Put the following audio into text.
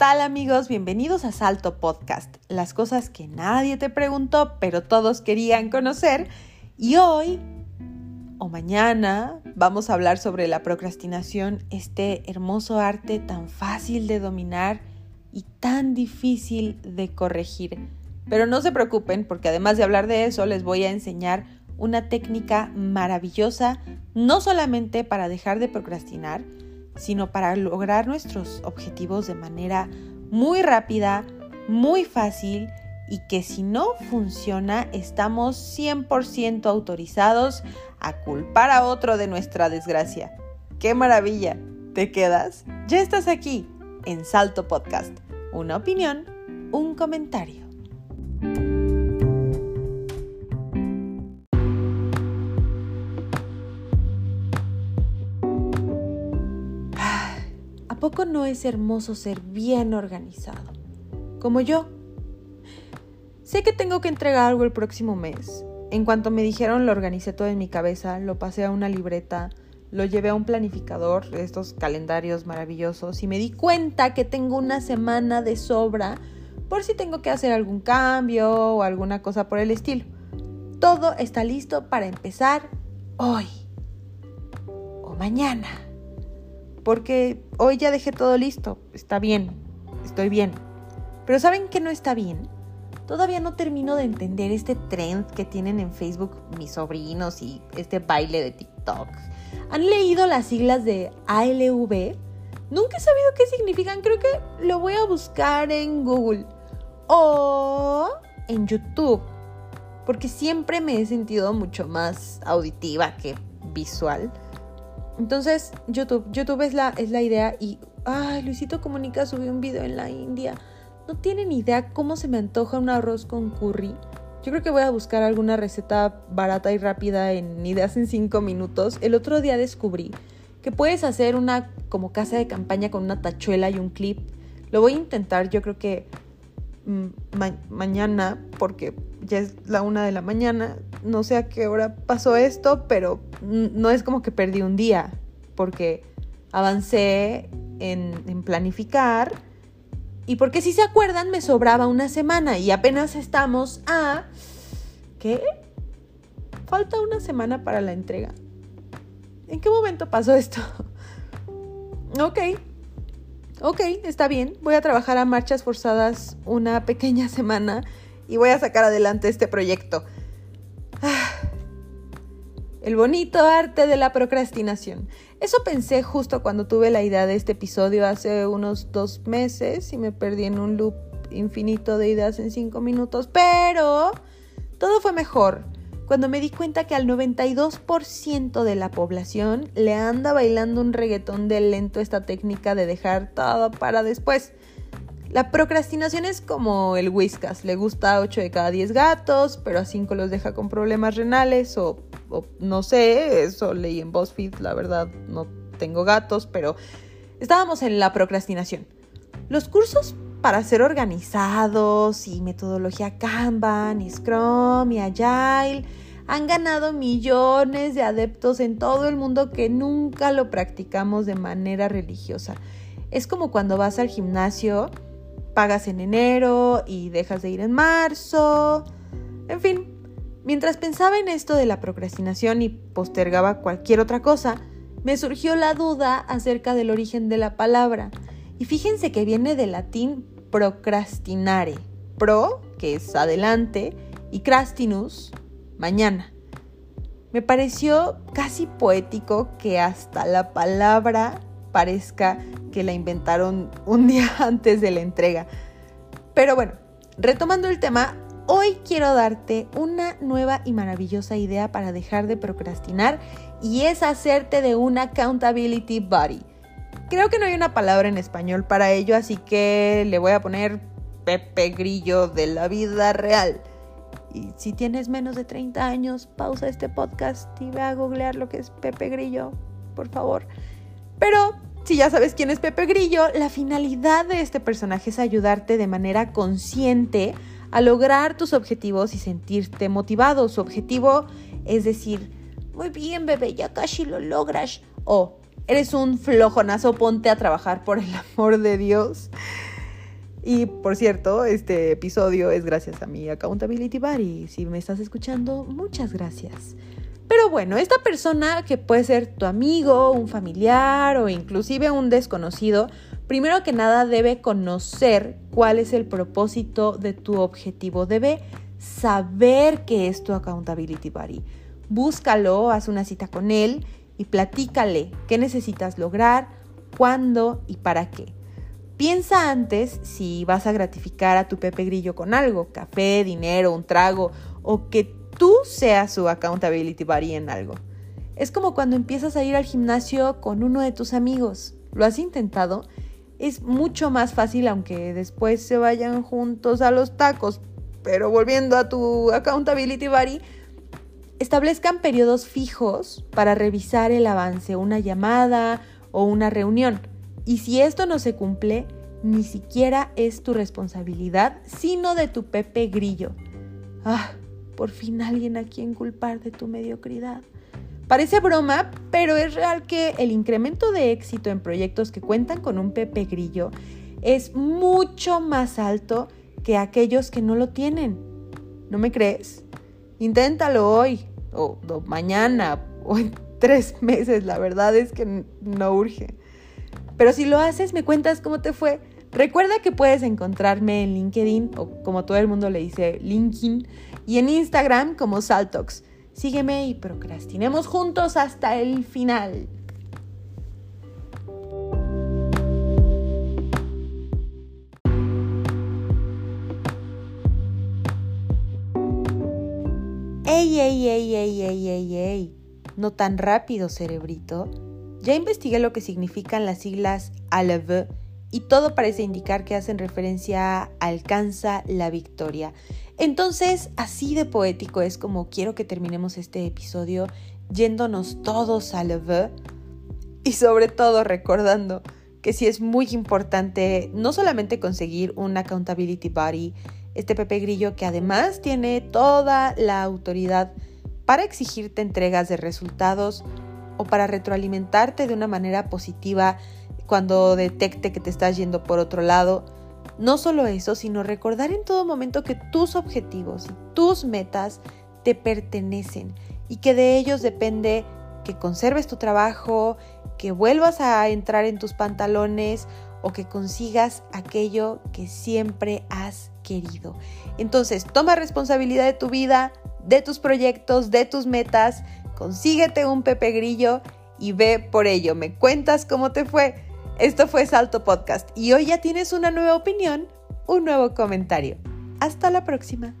tal amigos? Bienvenidos a Salto Podcast, las cosas que nadie te preguntó pero todos querían conocer. Y hoy o mañana vamos a hablar sobre la procrastinación, este hermoso arte tan fácil de dominar y tan difícil de corregir. Pero no se preocupen porque además de hablar de eso les voy a enseñar una técnica maravillosa, no solamente para dejar de procrastinar, sino para lograr nuestros objetivos de manera muy rápida, muy fácil y que si no funciona estamos 100% autorizados a culpar a otro de nuestra desgracia. ¡Qué maravilla! ¿Te quedas? Ya estás aquí en Salto Podcast. Una opinión, un comentario. Poco no es hermoso ser bien organizado? Como yo. Sé que tengo que entregar algo el próximo mes. En cuanto me dijeron lo organicé todo en mi cabeza, lo pasé a una libreta, lo llevé a un planificador, estos calendarios maravillosos, y me di cuenta que tengo una semana de sobra por si tengo que hacer algún cambio o alguna cosa por el estilo. Todo está listo para empezar hoy o mañana porque hoy ya dejé todo listo, está bien, estoy bien. Pero ¿saben qué no está bien? Todavía no termino de entender este trend que tienen en Facebook mis sobrinos y este baile de TikTok. ¿Han leído las siglas de ALV? Nunca he sabido qué significan, creo que lo voy a buscar en Google o en YouTube, porque siempre me he sentido mucho más auditiva que visual. Entonces, YouTube, YouTube es la, es la idea y, ay, Luisito Comunica subió un video en la India. No tienen idea cómo se me antoja un arroz con curry. Yo creo que voy a buscar alguna receta barata y rápida en ideas en 5 minutos. El otro día descubrí que puedes hacer una como casa de campaña con una tachuela y un clip. Lo voy a intentar, yo creo que mañana, porque ya es la una de la mañana. No sé a qué hora pasó esto, pero no es como que perdí un día, porque avancé en, planificar. Y porque si se acuerdan, me sobraba una semana y apenas estamos a... ¿Qué? Falta una semana para la entrega. ¿En qué momento pasó esto? ok. Ok, está bien. Voy a trabajar a marchas forzadas una pequeña semana y voy a sacar adelante este proyecto. Ah, el bonito arte de la procrastinación. Eso pensé justo cuando tuve la idea de este episodio hace unos dos meses y me perdí en un loop infinito de ideas en cinco minutos, pero todo fue mejor cuando me di cuenta que al 92% de la población le anda bailando un reggaetón de lento esta técnica de dejar todo para después. La procrastinación es como el whiskas, le gusta a 8 de cada 10 gatos, pero a 5 los deja con problemas renales o, no sé, eso leí en BuzzFeed, la verdad no tengo gatos, pero estábamos en la procrastinación. Los cursos para ser organizados y metodología Kanban y Scrum y Agile han ganado millones de adeptos en todo el mundo que nunca lo practicamos de manera religiosa. Es como cuando vas al gimnasio pagas en enero y dejas de ir en marzo. En fin, mientras pensaba en esto de la procrastinación y postergaba cualquier otra cosa, me surgió la duda acerca del origen de la palabra. Y fíjense que viene del latín procrastinare. Pro, que es adelante, y crastinus, mañana. Me pareció casi poético que hasta la palabra parezca que la inventaron un día antes de la entrega. Pero bueno, retomando el tema, hoy quiero darte una nueva y maravillosa idea para dejar de procrastinar y es hacerte de un accountability buddy. Creo que no hay una palabra en español para ello, así que le voy a poner Pepe Grillo de la vida real. Y si tienes menos de 30 años, pausa este podcast y ve a googlear lo que es Pepe Grillo, por favor. Pero si ya sabes quién es Pepe Grillo, la finalidad de este personaje es ayudarte de manera consciente a lograr tus objetivos y sentirte motivado. Su objetivo es decir, muy bien bebé, ya casi lo logras. O eres un flojonazo, ponte a trabajar por el amor de Dios. Y por cierto, este episodio es gracias a mi Accountability Buddy. Si me estás escuchando, muchas gracias. Pero bueno, esta persona que puede ser tu amigo, un familiar o inclusive un desconocido, primero que nada debe conocer cuál es el propósito de tu objetivo. Debe saber qué es tu Accountability Buddy. Búscalo, haz una cita con él y platícale qué necesitas lograr, cuándo y para qué. Piensa antes si vas a gratificar a tu Pepe Grillo con algo, café, dinero, un trago, o que tú seas su accountability buddy en algo. Es como cuando empiezas a ir al gimnasio con uno de tus amigos. ¿Lo has intentado? Es mucho más fácil aunque después se vayan juntos a los tacos. Pero volviendo a tu accountability buddy, establezcan periodos fijos para revisar el avance, una llamada o una reunión. Y si esto no se cumple, ni siquiera es tu responsabilidad, sino de tu Pepe Grillo. Ah, por fin alguien a quien culpar de tu mediocridad. Parece broma, pero es real que el incremento de éxito en proyectos que cuentan con un Pepe Grillo es mucho más alto que aquellos que no lo tienen. ¿No me crees? Inténtalo hoy, o, mañana, o en tres meses. La verdad es que no urge. Pero si lo haces, me cuentas cómo te fue. Recuerda que puedes encontrarme en LinkedIn o como todo el mundo le dice, LinkedIn, y en Instagram como Saltox. Sígueme y procrastinemos juntos hasta el final. ¡Ey, ey, ey, ey, ey, ey, ey! No tan rápido, cerebrito. Ya investigué lo que significan las siglas ALV y todo parece indicar que hacen referencia a alcanza la victoria. Entonces, así de poético es como quiero que terminemos este episodio yéndonos todos a ALV y sobre todo recordando que sí es muy importante no solamente conseguir un accountability body, este Pepe Grillo que además tiene toda la autoridad para exigirte entregas de resultados o para retroalimentarte de una manera positiva cuando detecte que te estás yendo por otro lado. No solo eso, sino recordar en todo momento que tus objetivos y tus metas te pertenecen y que de ellos depende que conserves tu trabajo, que vuelvas a entrar en tus pantalones o que consigas aquello que siempre has querido. Entonces, toma responsabilidad de tu vida, de tus proyectos, de tus metas consíguete un Pepe Grillo y ve por ello. Me cuentas cómo te fue. Esto fue Salto Podcast y hoy ya tienes una nueva opinión, un nuevo comentario. Hasta la próxima.